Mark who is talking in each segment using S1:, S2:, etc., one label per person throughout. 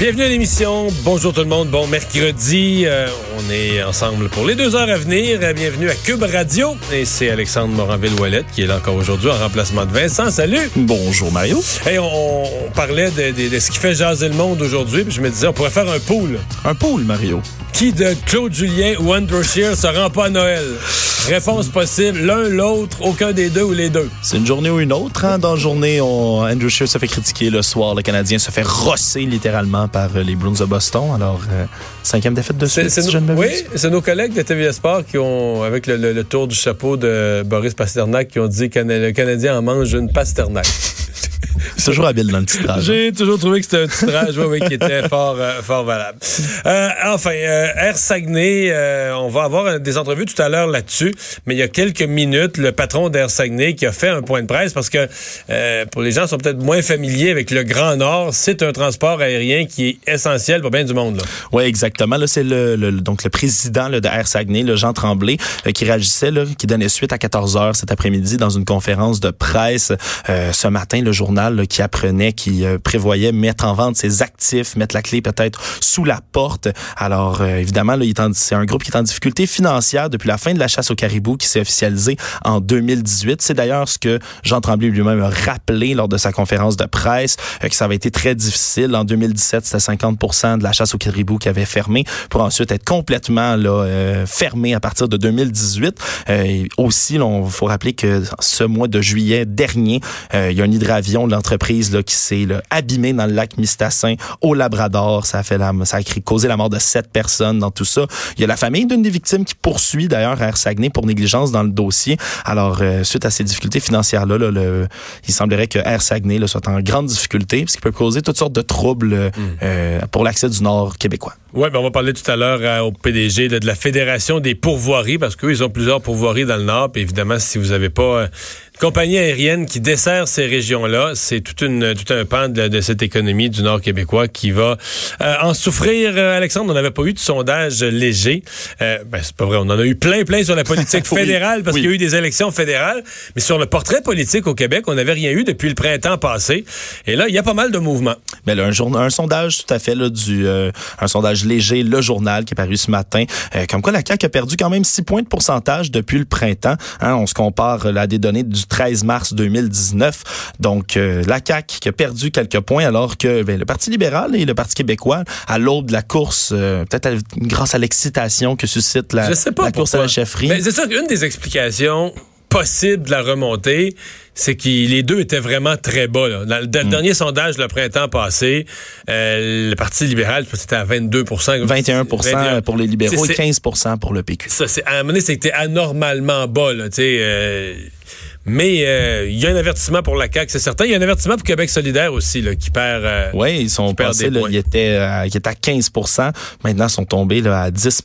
S1: Bienvenue à l'émission. Bonjour tout le monde. Bon mercredi. Euh, on est ensemble pour les deux heures à venir. Euh, Bienvenue à Cube Radio. Et c'est Alexandre Moranville-Ouellette qui est là encore aujourd'hui en remplacement de Vincent. Salut.
S2: Bonjour Mario.
S1: Hey, on, on parlait de, de- de ce qui fait jaser le monde aujourd'hui. Puis je me disais, on pourrait faire un pool.
S2: Un pool, Mario.
S1: Qui de Claude Julien ou Andrew Shear se rend pas à Noël? Réponse possible. L'un, l'autre, aucun des deux ou les deux.
S2: C'est une journée ou une autre. Hein? Dans la journée, on... Andrew Scheer se fait critiquer. Le soir, le Canadien se fait rosser littéralement par euh, les Bruins de Boston. Alors, euh, cinquième défaite de suite, si je ne
S1: oui, c'est nos collègues de TVA Sport qui ont, avec le, le- le tour du chapeau de Boris Pasternak, qui ont dit que le Canadien en mange une Pasternak.
S2: C'est toujours habile dans le titrage.
S1: J'ai toujours trouvé que c'était un titrage oui, oui, qui était fort, euh, fort valable. Euh, enfin, euh, Air Saguenay, on va avoir des entrevues tout à l'heure là-dessus, mais il y a quelques minutes, le patron d'Air Saguenay qui a fait un point de presse parce que pour les gens qui sont peut-être moins familiers avec le Grand Nord, c'est un transport aérien qui est essentiel pour bien du monde. Là.
S2: Oui, exactement. Là, c'est le, le- donc le président là, de Air Saguenay, le Jean Tremblay, qui réagissait, là, qui donnait suite à 14 heures cet après-midi dans une conférence de presse. Ce matin, le journal qui apprenait, qui euh, prévoyait mettre en vente ses actifs, mettre la clé peut-être sous la porte. Alors, euh, évidemment, c'est un groupe qui est en difficulté financière depuis la fin de la chasse au caribou qui s'est officialisée en 2018. C'est d'ailleurs ce que Jean Tremblay lui-même a rappelé lors de sa conférence de presse, euh, que ça avait été très difficile. En 2017, c'était 50 de la chasse au caribou qui avait fermé pour ensuite être complètement là, euh, fermé à partir de 2018. Euh, et aussi, il faut rappeler que ce mois de juillet dernier, il y a un hydravion l'entreprise là, qui s'est là, abîmé dans le lac Mistassin au Labrador. Ça a fait la, ça a causé la mort de sept personnes dans tout ça. Il y a la famille d'une des victimes qui poursuit d'ailleurs Air Saguenay pour négligence dans le dossier. Alors, euh, suite à ces difficultés financières-là, là, le- il semblerait que Air Saguenay là, soit en grande difficulté, ce qui peut causer toutes sortes de troubles euh, euh, pour l'accès du Nord québécois.
S1: Oui, ben on va parler tout à l'heure euh, au PDG de, de la Fédération des pourvoiries, parce qu'eux, ils ont plusieurs pourvoiries dans le Nord. Puis évidemment, si vous n'avez pas euh, une compagnie aérienne qui dessert ces régions-là, c'est toute une, tout un pan de, de cette économie du Nord québécois qui va euh, en souffrir. Euh, Alexandre, on n'avait pas eu de sondage léger. Ben, c'est pas vrai, on en a eu plein, plein sur la politique fédérale, parce
S2: oui.
S1: qu'il y a eu des élections fédérales. Mais sur le portrait politique au Québec, on n'avait rien eu depuis le printemps passé. Et là, il y a pas mal de mouvements.
S2: Mais là, un, jour- un sondage tout à fait là, du un sondage léger, le journal qui est paru ce matin, euh, comme quoi la CAQ a perdu quand même 6 points de pourcentage depuis le printemps. Hein, on se compare euh, là, à des données du 13 mars 2019. Donc euh, la CAQ qui a perdu quelques points alors que ben, le Parti libéral et le Parti québécois, à l'aube de la course, euh, peut-être grâce à l'excitation que suscite la,
S1: Je sais pas
S2: la course à la chefferie.
S1: Mais c'est ça qu'une des explications possibles de la remontée, c'est que les deux étaient vraiment très bas. là. Dans le
S2: Hmm.
S1: le dernier sondage le printemps passé, euh, le Parti libéral, c'était à 22%
S2: 21
S1: 21.
S2: pour les libéraux et 15% pour le PQ.
S1: Ça, c'est, à un moment donné, c'était anormalement bas, là, euh, mais euh, il y a un avertissement pour la CAQ, c'est certain. Il y a un avertissement pour Québec solidaire aussi, là, qui perd... euh,
S2: Oui, ils sont passés, là, ils étaient, euh, ils étaient à 15 Maintenant, ils sont tombés là, à 10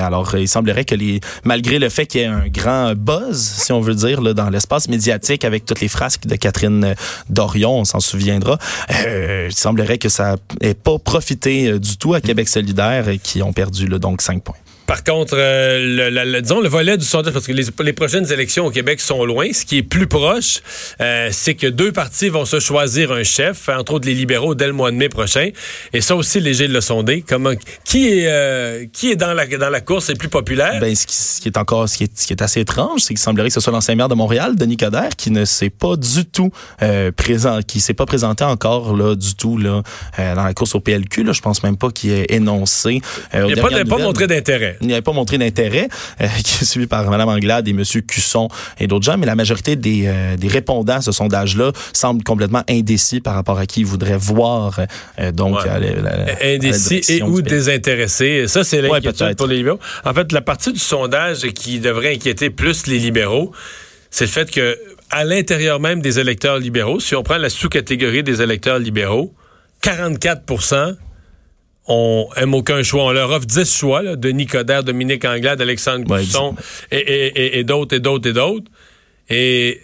S2: Alors, il semblerait que les, malgré le fait qu'il y ait un grand buzz, si on veut dire, là, dans l'espace médiatique avec toutes les frasques de Catherine euh, Dorion, on s'en souviendra, euh, il semblerait que ça n'ait pas profité du tout à Québec solidaire et qui ont perdu là, donc 5 points.
S1: Par contre, euh, le, la- disons le volet du sondage, parce que les, les prochaines élections au Québec sont loin, ce qui est plus proche, euh, c'est que deux partis vont se choisir un chef, entre autres les libéraux dès le mois de mai prochain. Et ça aussi, léger de le sonder. Comment, qui est euh, qui est dans la dans la course est plus populaire?
S2: Ben, ce, qui, ce qui est encore, ce qui est, ce qui est assez étrange, c'est qu'il semblerait que ce soit l'ancien maire de Montréal, Denis Coderre, qui ne s'est pas du tout euh, présent, qui s'est pas présenté encore là du tout là euh, dans la course au PLQ. Là, je pense même pas qu'il ait énoncé. euh,
S1: Il n'a pas, pas montré d'intérêt.
S2: Il n'avait pas montré d'intérêt, euh, qui est suivi par Mme Anglade et M. Cusson et d'autres gens, mais la majorité des, euh, des répondants à ce sondage-là semblent complètement indécis par rapport à qui ils voudraient voir euh, donc
S1: Ouais.
S2: à la- la- à la
S1: Indécis et ou désintéressés. Ça, c'est l'inquiétude pour les libéraux. En fait, la partie du sondage qui devrait inquiéter plus les libéraux, c'est le fait que à l'intérieur même des électeurs libéraux, si on prend la sous-catégorie des électeurs libéraux, 44 on aime aucun choix. On leur offre 10 choix, là, Denis Coderre, Dominique Anglade, Alexandre
S2: Ouais,
S1: Cusson et, d'autres, et d'autres, et d'autres. Et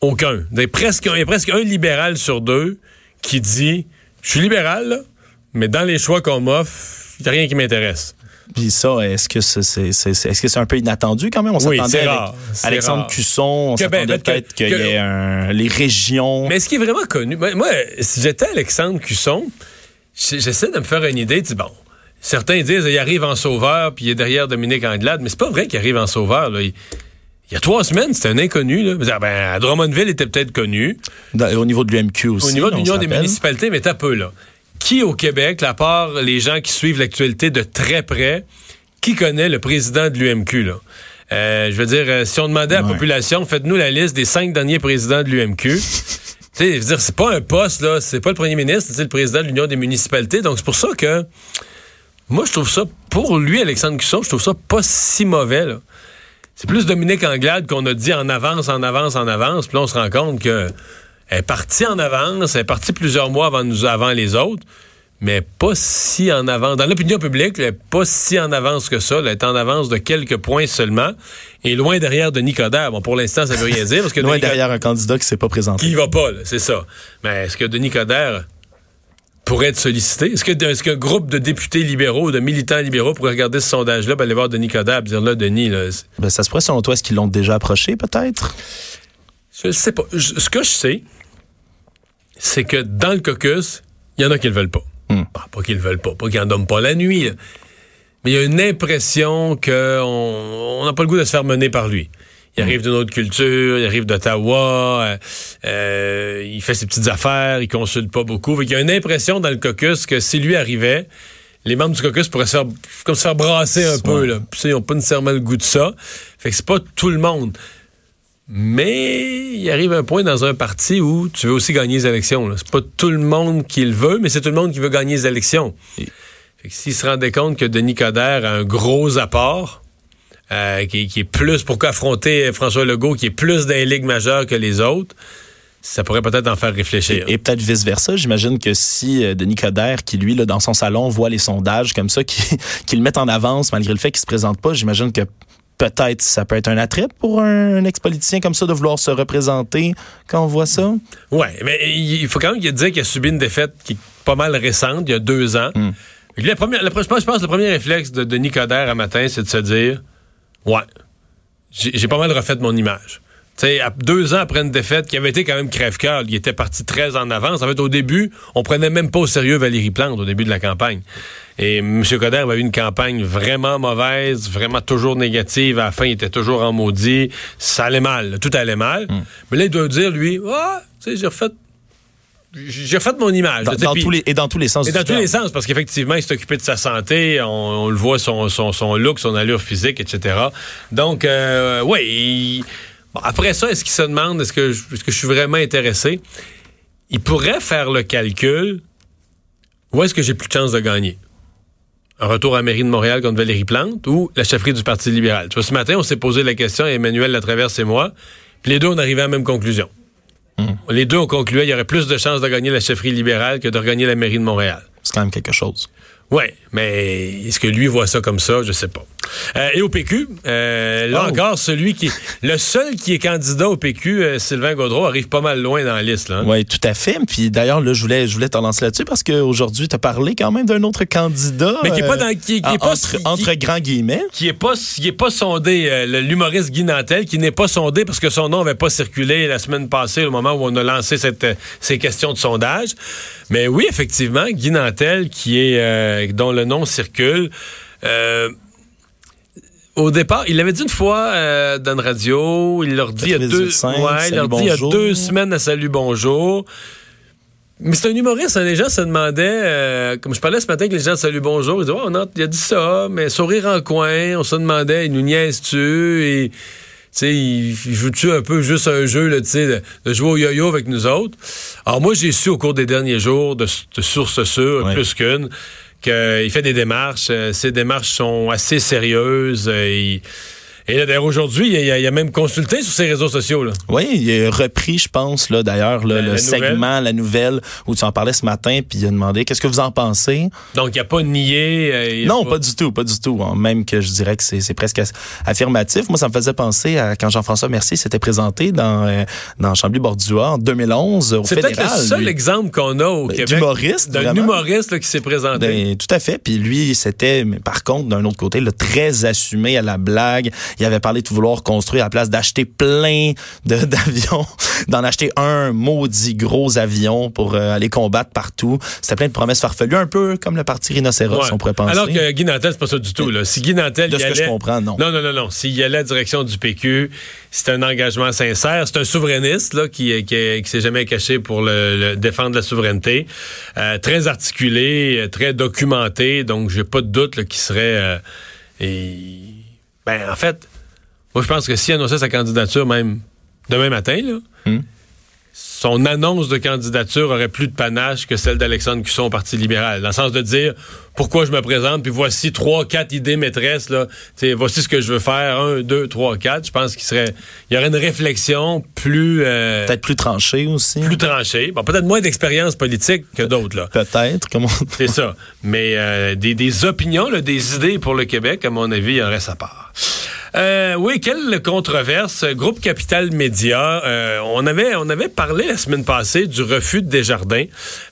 S1: aucun. Il y a presque, il y a presque un libéral sur deux qui dit, je suis libéral, là, mais dans les choix qu'on m'offre, il n'y a rien qui m'intéresse.
S2: Puis ça, est-ce que c'est un peu inattendu quand même? On
S1: Oui,
S2: s'attendait
S1: c'est
S2: avec
S1: rare,
S2: Alexandre
S1: rare.
S2: Cusson, on
S1: ben,
S2: s'attendait
S1: que-
S2: peut-être qu'il y ait un, les régions.
S1: Mais ce qui est vraiment connu, moi, si j'étais Alexandre Cusson, j'essaie de me faire une idée. Tu dis, bon, certains disent il arrive en sauveur, puis il est derrière Dominique Anglade, mais c'est pas vrai qu'il arrive en sauveur. Là. Il, il y a trois semaines, c'était un inconnu. Là. Dire, Ben, à Drummondville, il était peut-être connu.
S2: Dans- au niveau de l'UMQ aussi.
S1: Au niveau de
S2: on
S1: l'Union des municipalités, mais t'as peu, là. Qui au Québec, à part les gens qui suivent l'actualité de très près, qui connaît le président de l'UMQ, là? Euh, je veux dire, euh, si on demandait à la
S2: Ouais.
S1: population, faites-nous la liste des cinq derniers présidents de l'UMQ. Dire, c'est pas un poste, là, c'est pas le premier ministre, c'est le président de l'Union des municipalités. Donc, c'est pour ça que, moi, je trouve ça, pour lui, Alexandre Cusson, je trouve ça pas si mauvais. C'est plus Dominique Anglade qu'on a dit en avance, en avance, en avance. Puis là, on se rend compte que elle est partie en avance, elle est partie plusieurs mois avant, nous, avant les autres, mais pas si en avance. Dans l'opinion publique, elle est pas si en avance que ça. Elle est en avance de quelques points seulement et loin derrière Denis Coderre. Bon, pour l'instant, ça veut rien dire parce que
S2: Loin
S1: Denis
S2: derrière un candidat qui s'est pas présenté.
S1: qui va pas, c'est ça. Mais est-ce que Denis Coderre pourrait être sollicité? Est-ce que qu'un groupe de députés libéraux, de militants libéraux pourrait regarder ce sondage-là, ben, aller voir Denis Coderre et dire là, Denis, là,
S2: Ben, ça se pourrait, selon toi, est-ce qu'ils l'ont déjà approché, peut-être?
S1: Je sais pas. Je- ce que je sais, c'est que dans le caucus, il y en a qui le veulent pas.
S2: Hmm.
S1: Ah, pas qu'ils le veulent pas, pas qu'ils en dorment pas la nuit. là. Mais il y a une impression qu'on n'a pas le goût de se faire mener par lui. Il arrive d'une autre culture, il arrive d'Ottawa, euh, euh, il fait ses petites affaires, il consulte pas beaucoup. Fait qu'il y a une impression dans le caucus que si lui arrivait, les membres du caucus pourraient se faire, comme se faire brasser un peu. Là. Puis ça, ils n'ont pas nécessairement le goût de ça. Fait que c'est pas tout le monde. Mais il arrive un point dans un parti où tu veux aussi gagner les élections. C'est pas tout le monde qui le veut, mais c'est tout le monde qui veut gagner les élections. S'il se rendait compte que Denis Coderre a un gros apport, euh, qui, qui est plus, pourquoi affronter François Legault, qui est plus dans les ligues majeures que les autres, ça pourrait peut-être en faire réfléchir.
S2: Et peut-être vice-versa. J'imagine que si euh, Denis Coderre, qui lui, là, dans son salon, voit les sondages comme ça, qui, qui le mettent en avance malgré le fait qu'il se présente pas, j'imagine que peut-être ça peut être un attrait pour un, ex-politicien comme ça de vouloir se représenter quand on voit ça?
S1: Ouais, mais il faut quand même dire qu'il a subi une défaite qui est pas mal récente, il y a deux ans. La première, la, je pense je pense que le premier réflexe de Denis Coderre à matin, c'est de se dire Ouais, j'ai j'ai pas mal refait mon image. Sais, deux ans après une défaite qui avait été quand même crève-cœur, il était parti très en avance. En fait, au début, on prenait même pas au sérieux Valérie Plante au début de la campagne. Et M. Coderre a eu une campagne vraiment mauvaise, vraiment toujours négative. À la fin, il était toujours en maudit. Ça allait mal, là, tout allait mal. Mais là, il doit dire, lui, ah, tu sais, j'ai refait, j'ai refait mon image.
S2: Dans, tous les, et dans tous les sens
S1: et dans tous
S2: terme.
S1: les sens, parce qu'effectivement, il s'est occupé de sa santé, on, on le voit, son, son, son look, son allure physique, etc. Donc, euh, oui, bon, après ça, est-ce qu'il se demande, est-ce que, je- est-ce que je suis vraiment intéressé? Il pourrait faire le calcul, où est-ce que j'ai plus de chances de gagner? Un retour à la mairie de Montréal contre Valérie Plante ou la chefferie du Parti libéral? Tu vois, ce matin, on s'est posé la question, Emmanuel Latraverse et moi, puis les deux, on arrivait à la même conclusion. Les deux, on concluait qu'il y aurait plus de chances de gagner la chefferie libérale que de regagner la mairie de Montréal.
S2: C'est quand même quelque chose.
S1: Oui, mais est-ce que lui voit ça comme ça? Je sais pas. Euh, et au PQ, euh, là
S2: Oh.
S1: encore, celui qui le seul qui est candidat au PQ, euh, Sylvain Gaudreau, arrive pas mal loin dans la liste. Hein?
S2: Oui, tout à fait. Puis d'ailleurs, là, je voulais, je voulais t'en lancer là-dessus parce qu'aujourd'hui, tu as parlé quand même d'un autre candidat.
S1: Mais qui est pas dans- qui- qui est
S2: en-
S1: pas-
S2: entre,
S1: qui-
S2: entre grands guillemets.
S1: Qui est pas, qui est pas sondé, l'humoriste Guy Nantel, qui n'est pas sondé parce que son nom avait pas circulé la semaine passée, au moment où on a lancé cette, ces questions de sondage. Mais oui, effectivement, Guy Nantel, qui est, dont le nom circule. euh, au départ, il l'avait dit une fois euh, dans une radio, il leur dit il y a deux,
S2: 98.5,
S1: ouais, il leur dit il y a deux semaines à Salut Bonjour. Mais c'est un humoriste, hein, les gens se demandaient, euh, comme je parlais ce matin avec les gens de Salut Bonjour, ils disaient, oh, non, il a dit ça, mais sourire en coin, on se demandait, il nous niaise-tu, et, tu sais, il, il joue-tu un peu juste un jeu, là, tu sais, de, de jouer au yo-yo avec nous autres? Alors moi, j'ai su au cours des derniers jours, de, de sources sûres,
S2: Ouais.
S1: plus qu'une, qu'il fait des démarches. euh, ces démarches sont assez sérieuses. euh, Et d'ailleurs, aujourd'hui, il, il, a même consulté sur ses réseaux sociaux. Là.
S2: Oui, il a repris, je pense, là, d'ailleurs, le, segment, la nouvelle, où tu en parlais ce matin, puis il a demandé qu'est-ce que vous en pensez?
S1: Donc, il n'a pas nié.
S2: Euh, non, pas... du tout, pas du tout. Hein. Même que je dirais que c'est presque affirmatif. Moi, ça me faisait penser à quand Jean-François Mercier s'était présenté dans, euh, dans Chambly-Bordua en 2011 au fédéral.
S1: C'est peut-être le seul exemple qu'on a au
S2: ben,
S1: Québec.
S2: D'humoriste,
S1: D'un humoriste qui s'est présenté.
S2: Ben, tout à fait. Puis lui, c'était, par contre, d'un autre côté, très assumé à la blague. Il avait parlé de vouloir construire à la place d'acheter plein d'avions, d'en acheter un maudit gros avion pour euh, aller combattre partout. C'était plein de promesses farfelues, un peu comme le parti rhinocéros, on pourrait penser.
S1: Alors que Guy Nantel, c'est pas ça du tout. Là. Si Guy Nantel
S2: de ce
S1: allait...
S2: que je comprends, non.
S1: Non, non, non, non. S'il y allait à la direction du PQ, c'est un engagement sincère. C'est un souverainiste là, qui, qui, qui s'est jamais caché pour le, défendre la souveraineté. Euh, très articulé, très documenté. Donc, j'ai pas de doute qu'il serait... Euh, et... Ben, en fait, moi, je pense que s'il annonçait sa candidature même demain matin, là, hmm. Son annonce de candidature aurait plus de panache que celle d'Alexandre Cusson au Parti libéral. Dans le sens de dire pourquoi je me présente, puis voici trois, quatre idées maîtresses, là. voici ce que je veux faire, un, deux, trois, quatre. Je pense qu'il serait. Il y aurait une réflexion plus. Euh,
S2: peut-être plus tranchée aussi.
S1: Plus tranchée. Bon, peut-être moins d'expérience politique que d'autres, là.
S2: Peut-être, comment.
S1: C'est ça. Mais euh, des, des opinions, là, des idées pour le Québec, à mon avis, il y aurait sa part. Euh, oui, quelle controverse. Groupe Capital Média. Euh, on avait on avait parlé la semaine passée du refus de Desjardins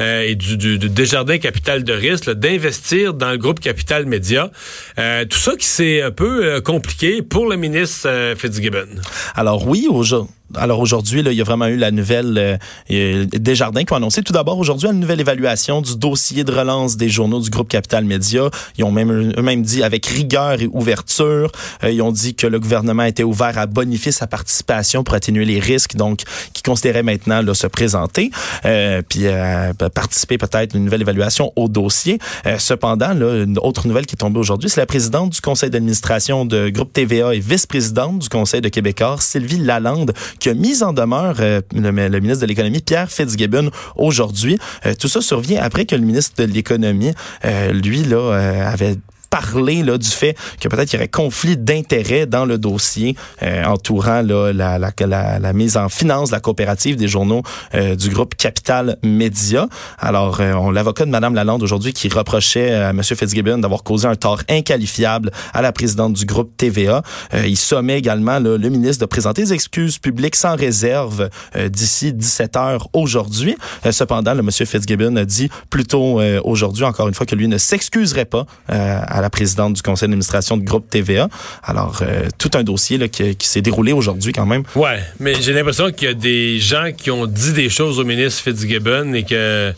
S1: euh, et du, du, Desjardins Capital de risque d'investir dans le groupe Capital Média. Euh, tout ça qui s'est un peu compliqué pour le ministre Fitzgibbon.
S2: Alors oui, aujourd'hui alors aujourd'hui, il y a vraiment eu la nouvelle euh, Desjardins qui ont annoncé tout d'abord aujourd'hui une nouvelle évaluation du dossier de relance des journaux du groupe Capital Média. Ils ont même eux-mêmes dit avec rigueur et ouverture. Euh, ils ont dit que le gouvernement était ouvert à bonifier sa participation pour atténuer les risques, donc qui considérait maintenant là, se présenter, euh, puis euh, participer peut-être à une nouvelle évaluation au dossier. Euh, cependant, là, une autre nouvelle qui est tombée aujourd'hui, c'est la présidente du conseil d'administration de groupe TVA et vice-présidente du conseil de Québécois, Sylvie Lalande, qui a mis en demeure euh, le, ministre de l'Économie, Pierre Fitzgibbon, aujourd'hui. Euh, tout ça survient après que le ministre de l'Économie, euh, lui, là, avait parler là, du fait que peut-être il y aurait conflit d'intérêts dans le dossier euh, entourant là, la, la, la, la, mise en finance de la coopérative des journaux euh, du groupe Capital Média. Alors, euh, on l'avocat de Mme Lalande aujourd'hui qui reprochait à M. Fitzgibbon d'avoir causé un tort inqualifiable à la présidente du groupe TVA. il sommet également le ministre de présenter des excuses publiques sans réserve d'ici 17 heures aujourd'hui. cependant, le M. Fitzgibbon a dit plutôt aujourd'hui, encore une fois, que lui ne s'excuserait pas à la présidente du conseil d'administration de groupe TVA. Alors, euh, tout un dossier qui, s'est déroulé aujourd'hui quand même.
S1: Ouais, mais j'ai l'impression qu'il y a des gens qui ont dit des choses au ministre Fitzgibbon et que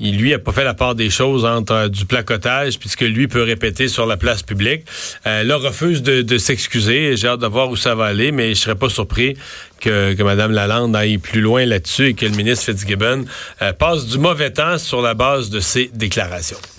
S1: il, lui, a pas fait la part des choses entre euh, du placotage puisque lui peut répéter sur la place publique. Euh, là, refuse de, s'excuser. J'ai hâte de voir où ça va aller, mais je serais pas surpris que, que Mme Lalande aille plus loin là-dessus et que le ministre Fitzgibbon passe du mauvais temps sur la base de ses déclarations.